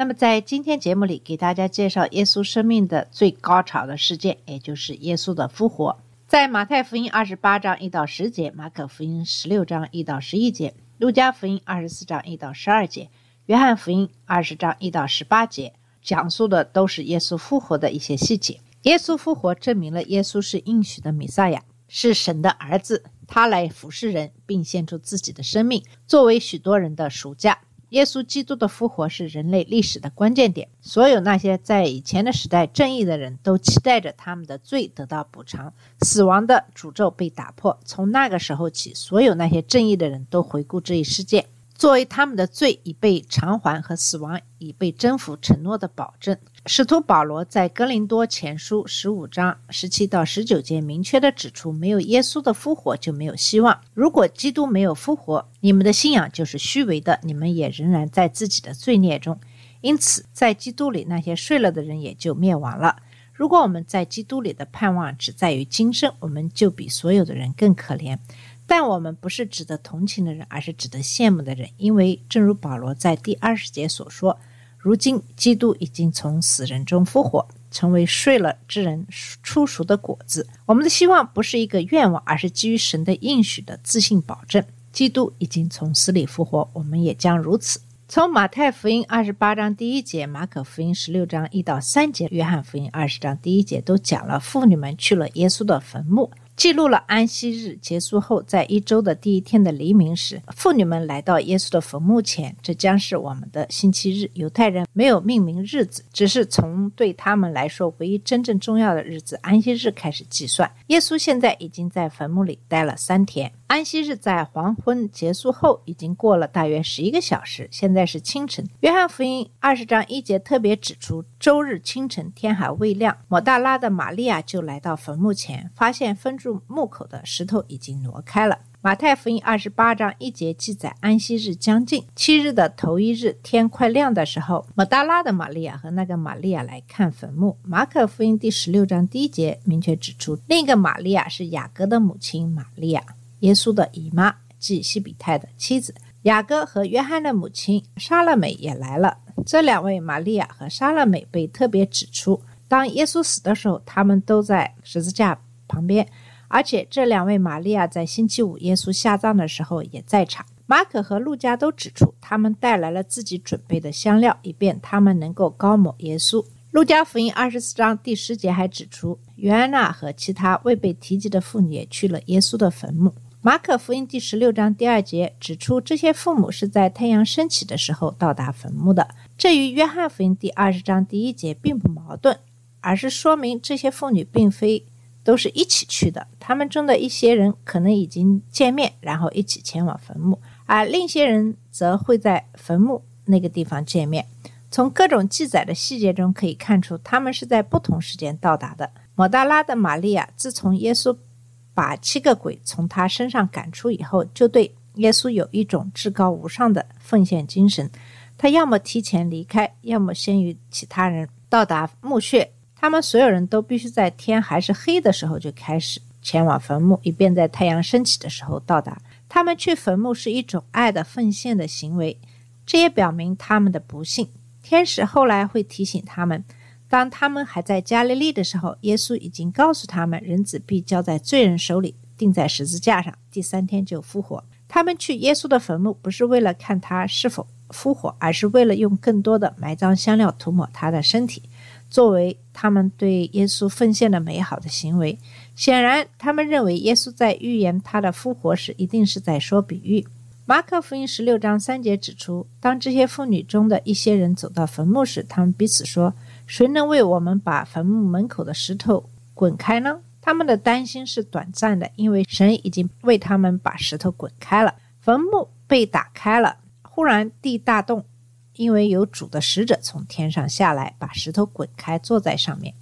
那么在今天节目里给大家介绍耶稣生命的最高潮的事件，也就是耶稣的复活。在马太福音二十八章一到十节，马可福音十六章一到十一节，路加福音二十四章一到十二节，约翰福音二十章一到十八节，讲述的都是耶稣复活的一些细节。耶稣复活证明了耶稣是应许的弥赛亚，是神的儿子，他来服侍人，并献出自己的生命，作为许多人的赎价。耶稣基督的复活是人类历史的关键点。所有那些在以前的时代正义的人都期待着他们的罪得到补偿，死亡的诅咒被打破。从那个时候起，所有那些正义的人都回顾这一事件，作为他们的罪已被偿还和死亡已被征服承诺的保证。使徒保罗在哥林多前书十五章十七到十九节明确地指出，没有耶稣的复活就没有希望。如果基督没有复活，你们的信仰就是虚伪的，你们也仍然在自己的罪孽中。因此，在基督里那些睡了的人也就灭亡了。如果我们在基督里的盼望只在于今生，我们就比所有的人更可怜。但我们不是值得同情的人，而是值得羡慕的人，因为正如保罗在第二十节所说。如今，基督已经从死人中复活，成为睡了之人出熟的果子。我们的希望不是一个愿望，而是基于神的应许的自信保证。基督已经从死里复活，我们也将如此。从马太福音二十八章第一节、马可福音十六章一到三节、约翰福音二十章第一节，都讲了妇女们去了耶稣的坟墓。记录了安息日结束后，在一周的第一天的黎明时，妇女们来到耶稣的坟墓前。这将是我们的星期日。犹太人没有命名日子，只是从对他们来说唯一真正重要的日子——安息日开始计算。耶稣现在已经在坟墓里待了三天。安息日在黄昏结束后，已经过了大约十一个小时。现在是清晨。约翰福音二十章一节特别指出，周日清晨天还未亮，抹大拉的玛利亚就来到坟墓前，发现封住墓口的石头已经挪开了。马太福音二十八章一节记载，安息日将近，七日的头一日，天快亮的时候，抹大拉的玛利亚和那个玛利亚来看坟墓。马可福音第十六章第一节明确指出，另一个玛利亚是雅各的母亲玛利亚。耶稣的姨妈，即西比泰的妻子雅各和约翰的母亲莎乐美也来了。这两位玛利亚和莎乐美被特别指出，当耶稣死的时候，他们都在十字架旁边，而且这两位玛利亚在星期五耶稣下葬的时候也在场。马可和路加都指出，他们带来了自己准备的香料，以便他们能够高抹耶稣。路加福音二十四章第十节还指出，约安娜和其他未被提及的妇女也去了耶稣的坟墓。马可福音第十六章第二节指出，这些父母是在太阳升起的时候到达坟墓的。这与约翰福音第二十章第一节并不矛盾，而是说明这些妇女并非都是一起去的。他们中的一些人可能已经见面，然后一起前往坟墓，而另一些人则会在坟墓那个地方见面。从各种记载的细节中可以看出，他们是在不同时间到达的。抹大拉的玛利亚自从耶稣把七个鬼从他身上赶出以后，就对耶稣有一种至高无上的奉献精神。他要么提前离开，要么先于其他人到达墓穴。他们所有人都必须在天还是黑的时候就开始前往坟墓，以便在太阳升起的时候到达。他们去坟墓是一种爱的奉献的行为，这也表明他们的不幸。天使后来会提醒他们。当他们还在加利利的时候，耶稣已经告诉他们，人子必交在罪人手里，钉在十字架上，第三天就复活。他们去耶稣的坟墓，不是为了看他是否复活，而是为了用更多的埋葬香料涂抹他的身体，作为他们对耶稣奉献的美好的行为。显然，他们认为耶稣在预言他的复活时，一定是在说比喻。马可福音十六章三节指出，当这些妇女中的一些人走到坟墓时，他们彼此说。谁能为我们把坟墓门口的石头滚开呢？他们的担心是短暂的，因为神已经为他们把石头滚开了，坟墓被打开了。忽然地大动，因为有主的使者从天上下来，把石头滚开，坐在上面。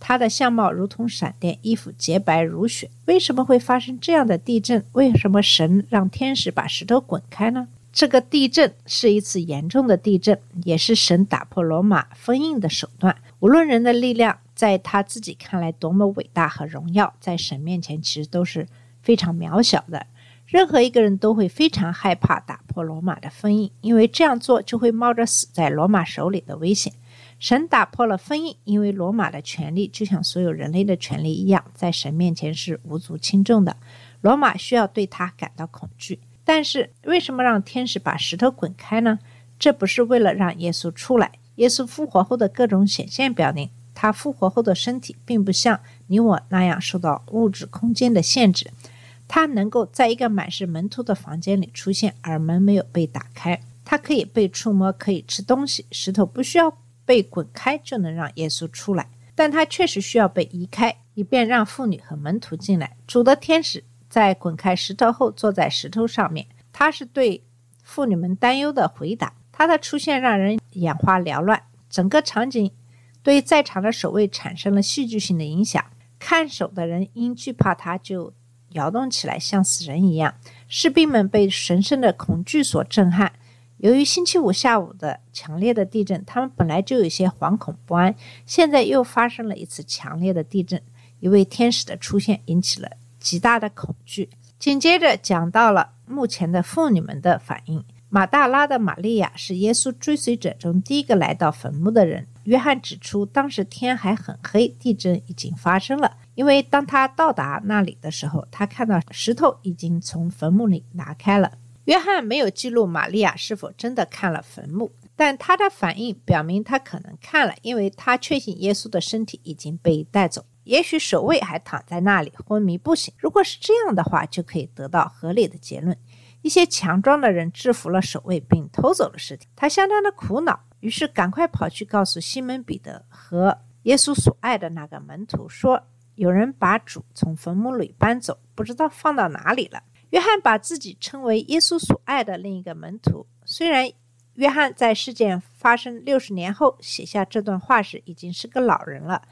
他的相貌如同闪电，衣服洁白如雪。为什么会发生这样的地震？为什么神让天使把石头滚开呢？这个地震是一次严重的地震，也是神打破罗马封印的手段。无论人的力量在他自己看来多么伟大和荣耀，在神面前其实都是非常渺小的。任何一个人都会非常害怕打破罗马的封印，因为这样做就会冒着死在罗马手里的危险。神打破了封印，因为罗马的权力就像所有人类的权利一样，在神面前是无足轻重的。罗马需要对他感到恐惧。但是为什么让天使把石头滚开呢？这不是为了让耶稣出来。耶稣复活后的各种显现表明，他复活后的身体并不像你我那样受到物质空间的限制，他能够在一个满是门徒的房间里出现，而门没有被打开。他可以被触摸，可以吃东西。石头不需要被滚开就能让耶稣出来，但他确实需要被移开，以便让妇女和门徒进来。主的天使在滚开石头后坐在石头上面，他是对妇女们担忧的回答。他的出现让人眼花缭乱，整个场景对在场的守卫产生了戏剧性的影响。看守的人因惧怕他，就摇动起来，像死人一样。士兵们被神圣的恐惧所震撼。由于星期五下午的强烈的地震，他们本来就有些惶恐不安，现在又发生了一次强烈的地震。一位天使的出现引起了极大的恐惧。紧接着讲到了目前的妇女们的反应。马大拉的玛利亚是耶稣追随者中第一个来到坟墓的人。约翰指出，当时天还很黑，地震已经发生了。因为当他到达那里的时候，他看到石头已经从坟墓里拿开了。约翰没有记录玛利亚是否真的看了坟墓，但他的反应表明他可能看了，因为他确信耶稣的身体已经被带走。也许守卫还躺在那里昏迷不醒。如果是这样的话，就可以得到合理的结论。一些强壮的人制服了守卫，并偷走了尸体。他相当的苦恼，于是赶快跑去告诉西门彼得和耶稣所爱的那个门徒说：“有人把主从坟墓里搬走，不知道放到哪里了。”约翰把自己称为耶稣所爱的另一个门徒。虽然约翰在事件发生六十年后写下这段话时已经是个老人了，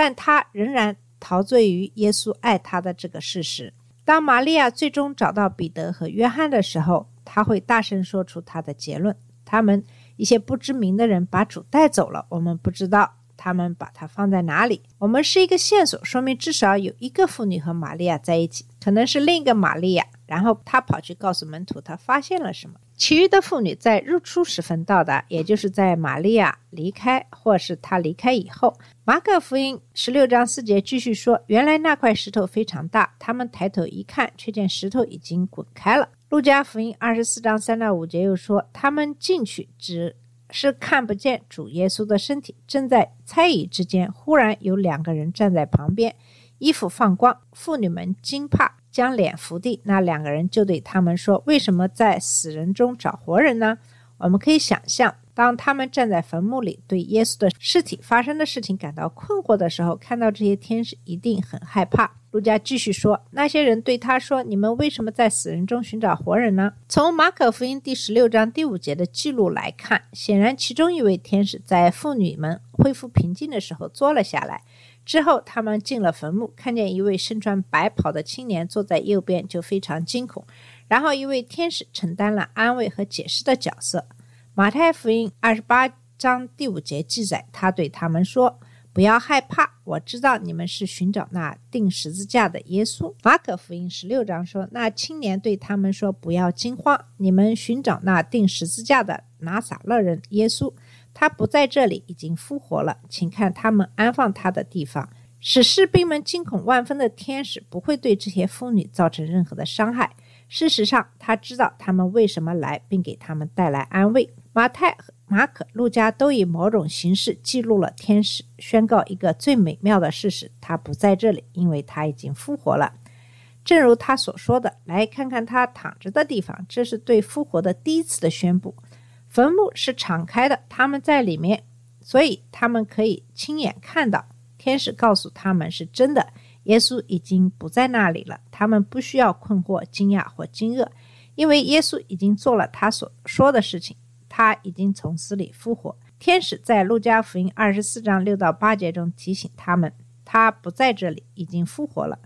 但他仍然陶醉于耶稣爱他的这个事实。当玛利亚最终找到彼得和约翰的时候，他会大声说出他的结论：他们一些不知名的人把主带走了，我们不知道他们把它放在哪里。我们是一个线索，说明至少有一个妇女和玛利亚在一起，可能是另一个玛利亚。然后他跑去告诉门徒，他发现了什么。其余的妇女在日出时分到达，也就是在玛利亚离开，或是她离开以后。马可福音十六章四节继续说：“原来那块石头非常大，他们抬头一看，却见石头已经滚开了。”路加福音二十四章三到五节又说：“他们进去，只是看不见主耶稣的身体。正在猜疑之间，忽然有两个人站在旁边，衣服放光。妇女们惊怕。”将脸伏地，那两个人就对他们说：“为什么在死人中找活人呢？”我们可以想象，当他们站在坟墓里，对耶稣的尸体发生的事情感到困惑的时候，看到这些天使一定很害怕。路加继续说：“那些人对他说：‘你们为什么在死人中寻找活人呢？’”从马可福音第十六章第五节的记录来看，显然其中一位天使在妇女们恢复平静的时候坐了下来。之后，他们进了坟墓，看见一位身穿白袍的青年坐在右边，就非常惊恐。然后，一位天使承担了安慰和解释的角色。马太福音二十八章第五节记载，他对他们说：“不要害怕，我知道你们是寻找那钉十字架的耶稣。”马可福音十六章说，那青年对他们说：“不要惊慌，你们寻找那钉十字架的拿撒勒人耶稣。”他不在这里，已经复活了。请看他们安放他的地方。使士兵们惊恐万分的天使不会对这些妇女造成任何的伤害。事实上，他知道他们为什么来，并给他们带来安慰。马太、马可、路加都以某种形式记录了天使宣告一个最美妙的事实：他不在这里，因为他已经复活了。正如他所说的，来看看他躺着的地方。这是对复活的第一次的宣布。坟墓是敞开的，他们在里面，所以他们可以亲眼看到。天使告诉他们是真的，耶稣已经不在那里了。他们不需要困惑、惊讶或惊愕，因为耶稣已经做了他所说的事情。他已经从死里复活。天使在路加福音二十四章六到八节中提醒他们，他不在这里，已经复活了。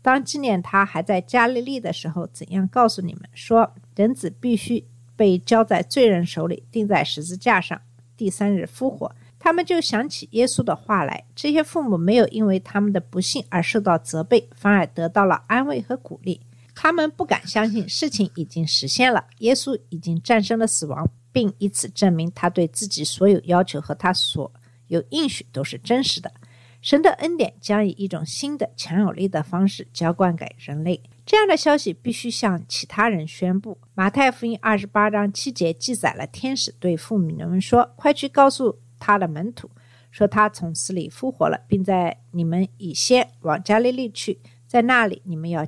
当纪念他还在加利利的时候，怎样告诉你们说，人子必须被交在罪人手里，钉在十字架上，第三日复活？他们就想起耶稣的话来。这些父母没有因为他们的不幸而受到责备，反而得到了安慰和鼓励。他们不敢相信事情已经实现了，耶稣已经战胜了死亡，并以此证明他对自己所有要求和他所有应许都是真实的。神的恩典将以一种新的、强有力的方式浇灌给人类。这样的消息必须向其他人宣布。马太福音二十八章七节记载了天使对父母们说：“快去告诉他的门徒，说他从死里复活了，并在你们以先往加利利去，在那里你们要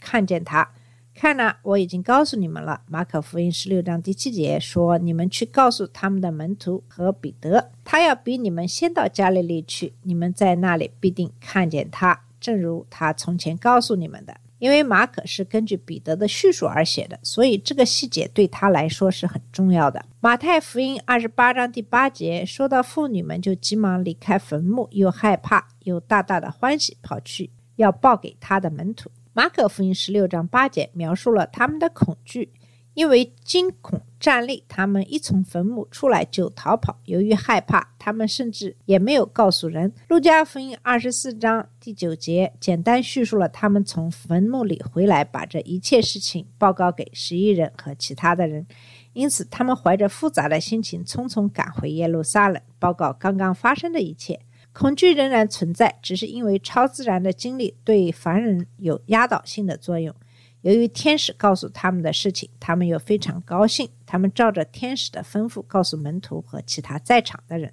看见他。看呐，我已经告诉你们了。”马可福音十六章第七节说：“你们去告诉他们的门徒和彼得，他要比你们先到加利利去，你们在那里必定看见他，正如他从前告诉你们的。”因为马可是根据彼得的叙述而写的，所以这个细节对他来说是很重要的。马太福音二十八章第八节说到，妇女们就急忙离开坟墓，又害怕又大大的欢喜，跑去要报给他的门徒。马可福音十六章八节描述了他们的恐惧，因为惊恐站立，他们一从坟墓出来就逃跑。由于害怕，他们甚至也没有告诉人。路加福音二十四章第九节简单叙述了他们从坟墓里回来，把这一切事情报告给十一人和其他的人。因此，他们怀着复杂的心情，匆匆赶回耶路撒冷，报告刚刚发生的一切。恐惧仍然存在，只是因为超自然的经历对凡人有压倒性的作用。由于天使告诉他们的事情，他们又非常高兴。他们照着天使的吩咐告诉门徒和其他在场的人。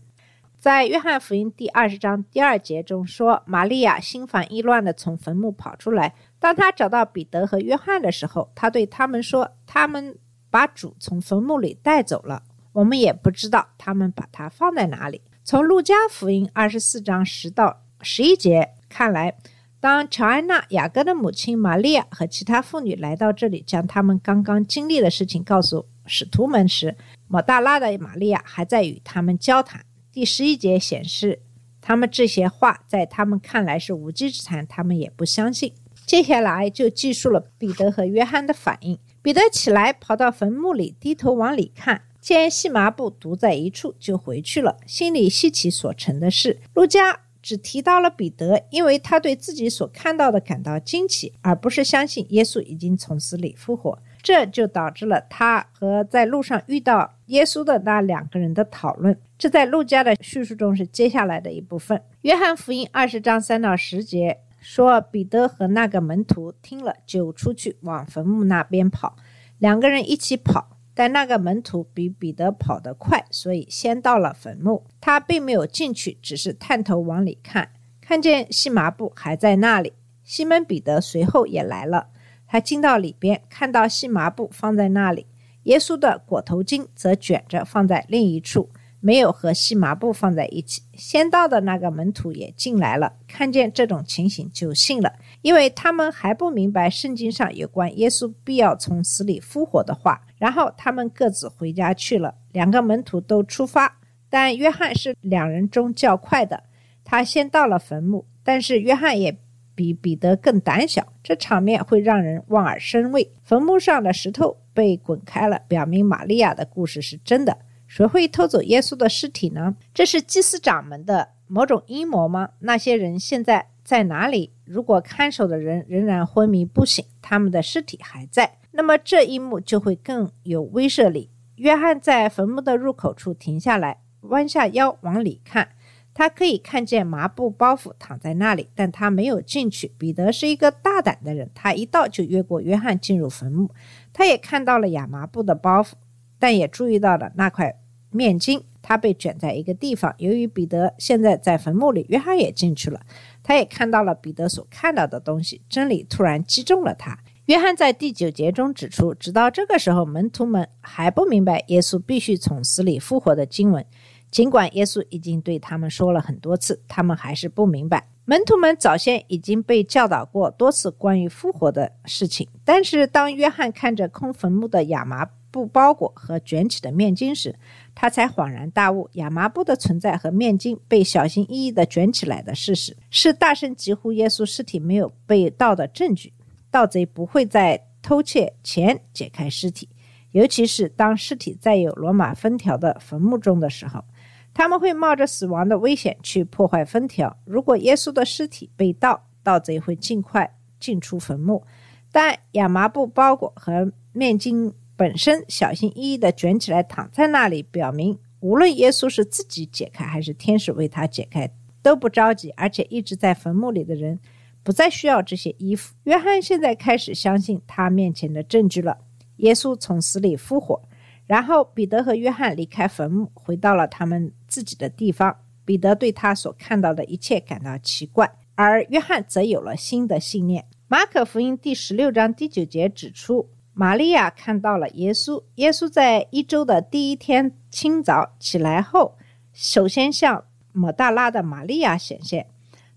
在约翰福音第二十章第二节中说，玛利亚心烦意乱地从坟墓跑出来。当她找到彼得和约翰的时候，她对他们说：“他们把主从坟墓里带走了，我们也不知道他们把他放在哪里。”从路加福音二十四章十到十一节看来，当乔安娜、雅各的母亲玛利亚和其他妇女来到这里，将他们刚刚经历的事情告诉使徒们时，抹大拉的玛利亚还在与他们交谈。第十一节显示，他们这些话在他们看来是无稽之谈，他们也不相信。接下来就记述了彼得和约翰的反应。彼得起来，跑到坟墓里，低头往里看。见细麻布独在一处，就回去了，心里稀奇所成的事。路加只提到了彼得，因为他对自己所看到的感到惊奇，而不是相信耶稣已经从死里复活。这就导致了他和在路上遇到耶稣的那两个人的讨论。这在路加的叙述中是接下来的一部分。约翰福音二十章三到十节说，彼得和那个门徒听了，就出去往坟墓那边跑，两个人一起跑。但那个门徒比彼得跑得快，所以先到了坟墓。他并没有进去，只是探头往里看，看见细麻布还在那里。西门彼得随后也来了，他进到里边，看到细麻布放在那里，耶稣的裹头巾则卷着放在另一处，没有和细麻布放在一起。先到的那个门徒也进来了，看见这种情形就信了，因为他们还不明白圣经上有关耶稣必要从死里复活的话。然后他们各自回家去了。两个门徒都出发，但约翰是两人中较快的。他先到了坟墓，但是约翰也比彼得更胆小。这场面会让人望而生畏。坟墓上的石头被滚开了，表明玛利亚的故事是真的。谁会偷走耶稣的尸体呢？这是祭司长们的某种阴谋吗？那些人现在在哪里？如果看守的人仍然昏迷不醒，他们的尸体还在。那么这一幕就会更有威慑力。约翰在坟墓的入口处停下来，弯下腰往里看。他可以看见麻布包袱躺在那里，但他没有进去。彼得是一个大胆的人，他一到就越过约翰进入坟墓。他也看到了亚麻布的包袱，但也注意到了那块面巾，它被卷在一个地方。由于彼得现在在坟墓里，约翰也进去了。他也看到了彼得所看到的东西。真理突然击中了他。约翰在第九节中指出，直到这个时候，门徒们还不明白耶稣必须从死里复活的经文。尽管耶稣已经对他们说了很多次，他们还是不明白。门徒们早先已经被教导过多次关于复活的事情，但是当约翰看着空坟墓的亚麻布包裹和卷起的面巾时，他才恍然大悟：亚麻布的存在和面巾被小心翼翼地卷起来的事实，是大声疾呼耶稣尸体没有被盗的证据。盗贼不会在偷窃前解开尸体，尤其是当尸体在有罗马封条的坟墓中的时候，他们会冒着死亡的危险去破坏封条。如果耶稣的尸体被盗，盗贼会尽快进出坟墓，但亚麻布包裹和面巾本身小心翼翼地卷起来躺在那里，表明无论耶稣是自己解开还是天使为他解开，都不着急，而且一直在坟墓里的人。不再需要这些衣服。约翰现在开始相信他面前的证据了：耶稣从死里复活。然后，彼得和约翰离开坟墓，回到了他们自己的地方。彼得对他所看到的一切感到奇怪，而约翰则有了新的信念。马可福音第十六章第九节指出，玛利亚看到了耶稣。耶稣在一周的第一天清早起来后，首先向抹大拉的玛利亚显现。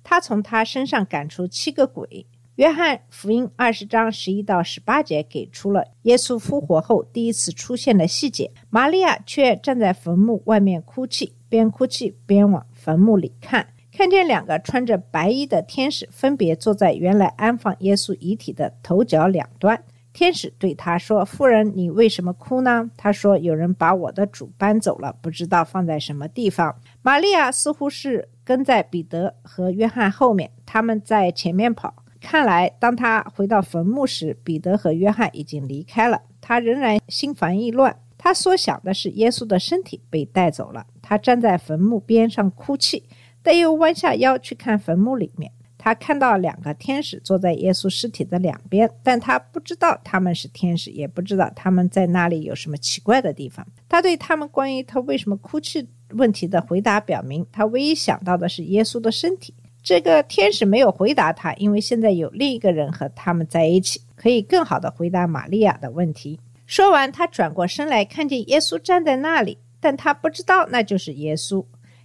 他从他身上赶出七个鬼。约翰福音二十章十一到十八节给出了耶稣复活后第一次出现的细节。玛利亚却站在坟墓外面哭泣，边哭泣边往坟墓里看，看见两个穿着白衣的天使分别坐在原来安放耶稣遗体的头脚两端。天使对他说：“夫人，你为什么哭呢？”他说：“有人把我的主搬走了，不知道放在什么地方。”玛利亚似乎是。跟在彼得和约翰后面，他们在前面跑。看来，当他回到坟墓时，彼得和约翰已经离开了。他仍然心烦意乱。他所想的是耶稣的身体被带走了。他站在坟墓边上哭泣，但又弯下腰去看坟墓里面。他看到两个天使坐在耶稣尸体的两边，但他不知道他们是天使，也不知道他们在那里有什么奇怪的地方。他对他们关于他为什么哭泣。问题的回答表明，他唯一想到的是耶稣的身体。这个天使没有回答他，因为现在有另一个人和他们在一起，可以更好的回答玛利亚的问题。说完，他转过身来，看见耶稣站在那里，但他不知道那就是耶稣。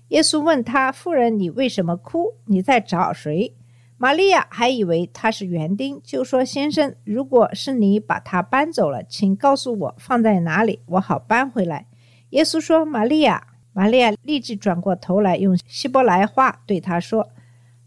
耶稣问他：“夫人，你为什么哭？你在找谁？”玛利亚还以为他是园丁，就说：“先生，如果是你把他搬走了，请告诉我放在哪里，我好搬回来。”耶稣说：“玛利亚。”玛利亚立即转过头来，用希伯来话对他说：“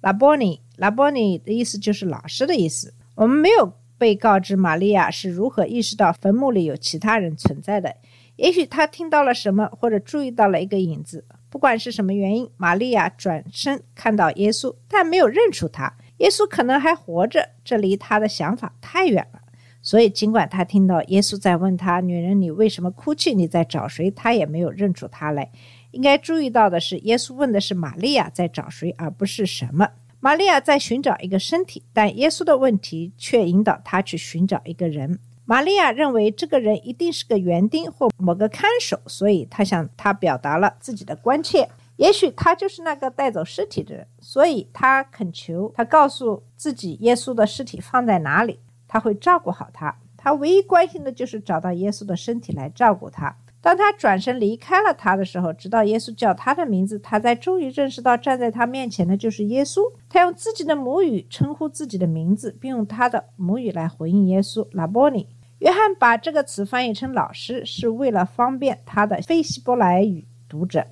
拉波尼，拉波尼的意思就是老师的意思。”我们没有被告知玛利亚是如何意识到坟墓里有其他人存在的。也许他听到了什么，或者注意到了一个影子。不管是什么原因，玛利亚转身看到耶稣，但没有认出他。耶稣可能还活着，这离他的想法太远了。所以，尽管他听到耶稣在问他：“女人，你为什么哭泣？你在找谁？”他也没有认出他来。应该注意到的是，耶稣问的是玛利亚在找谁，而不是什么。玛利亚在寻找一个身体，但耶稣的问题却引导他去寻找一个人。玛利亚认为这个人一定是个园丁或某个看守，所以他向他表达了自己的关切。也许他就是那个带走尸体的人，所以他恳求他告诉自己耶稣的尸体放在哪里，他会照顾好他。他唯一关心的就是找到耶稣的身体来照顾他。当他转身离开了他的时候，直到耶稣叫他的名字，他才终于认识到站在他面前的就是耶稣。他用自己的母语称呼自己的名字，并用他的母语来回应耶稣：“拉波尼。”约翰把这个词翻译成“老师”，是为了方便他的非希伯来语读者。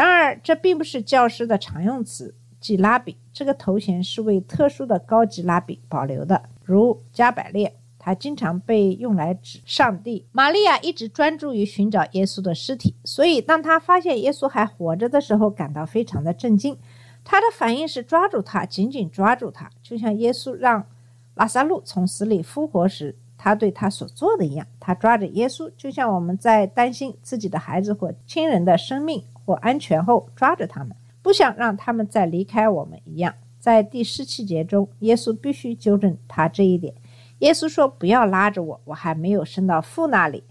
然而，这并不是教师的常用词，即拉比。这个头衔是为特殊的高级拉比保留的，如加百列。他经常被用来指上帝。玛利亚一直专注于寻找耶稣的尸体，所以当他发现耶稣还活着的时候，感到非常的震惊。他的反应是抓住他，紧紧抓住他，就像耶稣让拉萨路从死里复活时，他对他所做的一样。他抓着耶稣，就像我们在担心自己的孩子或亲人的生命或安全后抓着他们，不想让他们再离开我们一样。在第十七节中，耶稣必须纠正他这一点。耶稣说：“不要拉着我，我还没有升到父那里。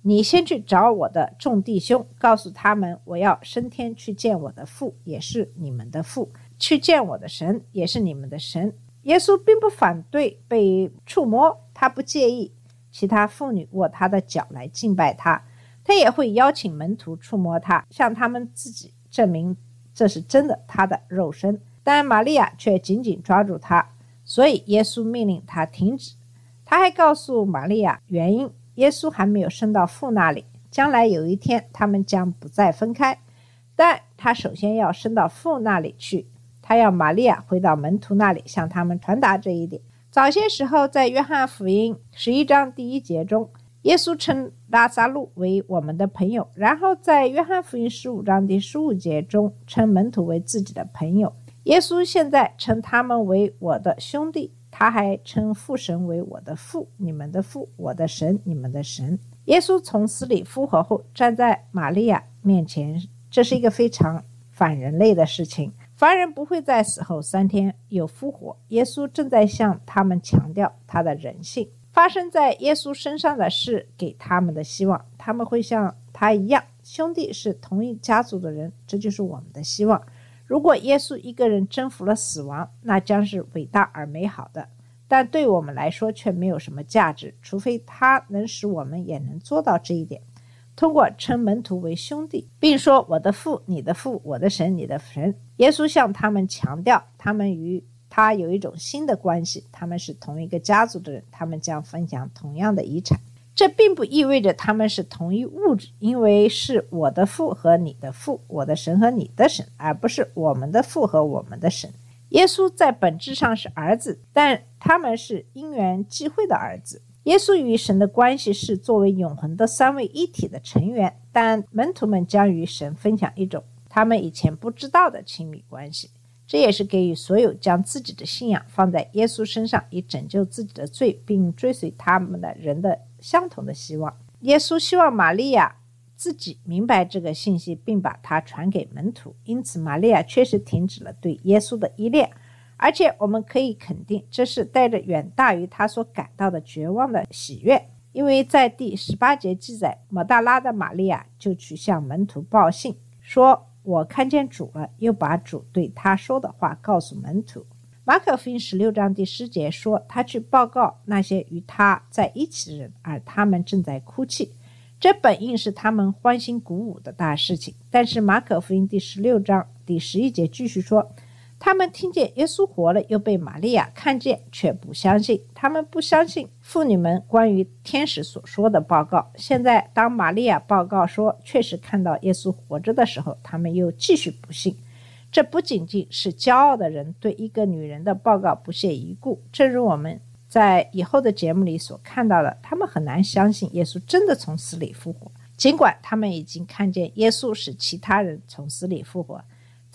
你先去找我的众弟兄，告诉他们我要升天去见我的父，也是你们的父；去见我的神，也是你们的神。”耶稣并不反对被触摸，他不介意其他妇女握他的脚来敬拜他，他也会邀请门徒触摸他，向他们自己证明这是真的他的肉身。但玛利亚却紧紧抓住他，所以耶稣命令他停止。他还告诉玛利亚原因，耶稣还没有升到父那里，将来有一天他们将不再分开。但他首先要升到父那里去，他要玛利亚回到门徒那里，向他们传达这一点。早些时候，在约翰福音十一章第一节中，耶稣称拉撒路为我们的朋友；然后在约翰福音十五章第十五节中，称门徒为自己的朋友。耶稣现在称他们为我的兄弟，他还称父神为我的父，你们的父，我的神，你们的神。耶稣从死里复活后，站在玛利亚面前，这是一个非常反人类的事情。凡人不会在死后三天有复活。耶稣正在向他们强调他的人性。发生在耶稣身上的事给他们的希望，他们会像他一样，兄弟是同一家族的人，这就是我们的希望。如果耶稣一个人征服了死亡，那将是伟大而美好的，但对我们来说却没有什么价值，除非他能使我们也能做到这一点。通过称门徒为兄弟，并说“我的父，你的父，我的神，你的神”，耶稣向他们强调，他们与他有一种新的关系，他们是同一个家族的人，他们将分享同样的遗产。这并不意味着他们是同一物质，因为是我的父和你的父，我的神和你的神，而不是我们的父和我们的神。耶稣在本质上是儿子，但他们是因缘际会的儿子。耶稣与神的关系是作为永恒的三位一体的成员，但门徒们将与神分享一种他们以前不知道的亲密关系。这也是给予所有将自己的信仰放在耶稣身上，以拯救自己的罪，并追随他们的人的相同的希望。耶稣希望玛利亚自己明白这个信息，并把它传给门徒。因此，玛利亚确实停止了对耶稣的依恋。而且我们可以肯定，这是带着远大于他所感到的绝望的喜悦，因为在第十八节记载，抹大拉的玛利亚就去向门徒报信，说：“我看见主了。”又把主对他说的话告诉门徒。马可福音十六章第十节说，他去报告那些与他在一起的人，而他们正在哭泣。这本应是他们欢欣鼓舞的大事情。但是马可福音第十六章第十一节继续说。他们听见耶稣活了，又被玛利亚看见，却不相信。他们不相信妇女们关于天使所说的报告。现在，当玛利亚报告说确实看到耶稣活着的时候，他们又继续不信。这不仅仅是骄傲的人对一个女人的报告不屑一顾，正如我们在以后的节目里所看到的，他们很难相信耶稣真的从死里复活，尽管他们已经看见耶稣使其他人从死里复活。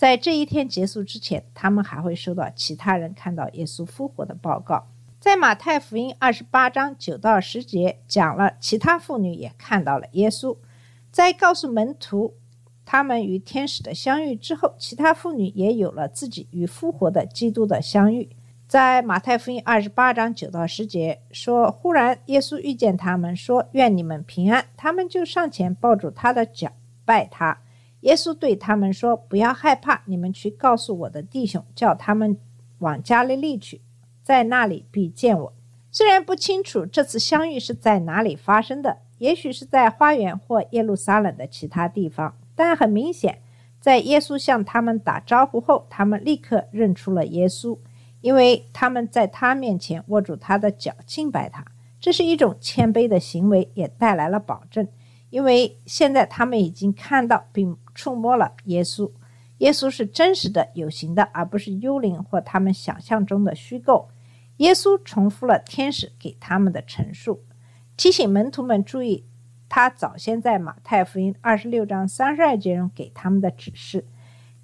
在这一天结束之前，他们还会收到其他人看到耶稣复活的报告。在马太福音二十八章九到十节讲了其他妇女也看到了耶稣。在告诉门徒他们与天使的相遇之后，其他妇女也有了自己与复活的基督的相遇。在马太福音二十八章九到十节说：“忽然耶稣遇见他们，说：‘愿你们平安。’他们就上前抱住他的脚，拜他。”耶稣对他们说：“不要害怕，你们去告诉我的弟兄，叫他们往加利利去，在那里必见我。”虽然不清楚这次相遇是在哪里发生的，也许是在花园或耶路撒冷的其他地方，但很明显，在耶稣向他们打招呼后，他们立刻认出了耶稣，因为他们在他面前握住他的脚，敬拜他。这是一种谦卑的行为，也带来了保证。因为现在他们已经看到并触摸了耶稣，耶稣是真实的、有形的，而不是幽灵或他们想象中的虚构。耶稣重复了天使给他们的陈述，提醒门徒们注意他早先在马太福音二十六章三十二节中给他们的指示，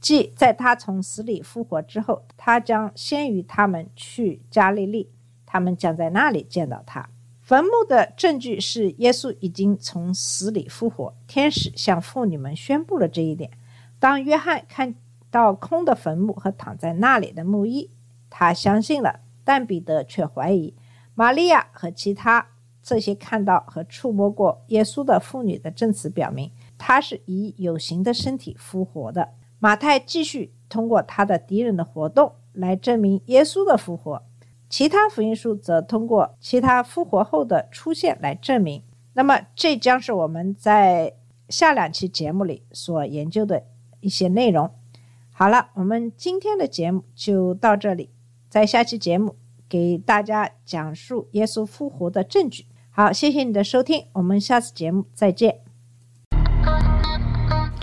即在他从死里复活之后，他将先于他们去加利利，他们将在那里见到他。坟墓的证据是耶稣已经从死里复活。天使向妇女们宣布了这一点。当约翰看到空的坟墓和躺在那里的木衣，他相信了，但彼得却怀疑。玛利亚和其他这些看到和触摸过耶稣的妇女的证词表明，他是以有形的身体复活的。马太继续通过他的敌人的活动来证明耶稣的复活。其他福音书则通过其他复活后的出现来证明。那么，这将是我们在下两期节目里所研究的一些内容。好了，我们今天的节目就到这里，在下期节目给大家讲述耶稣复活的证据。好，谢谢你的收听，我们下次节目再见。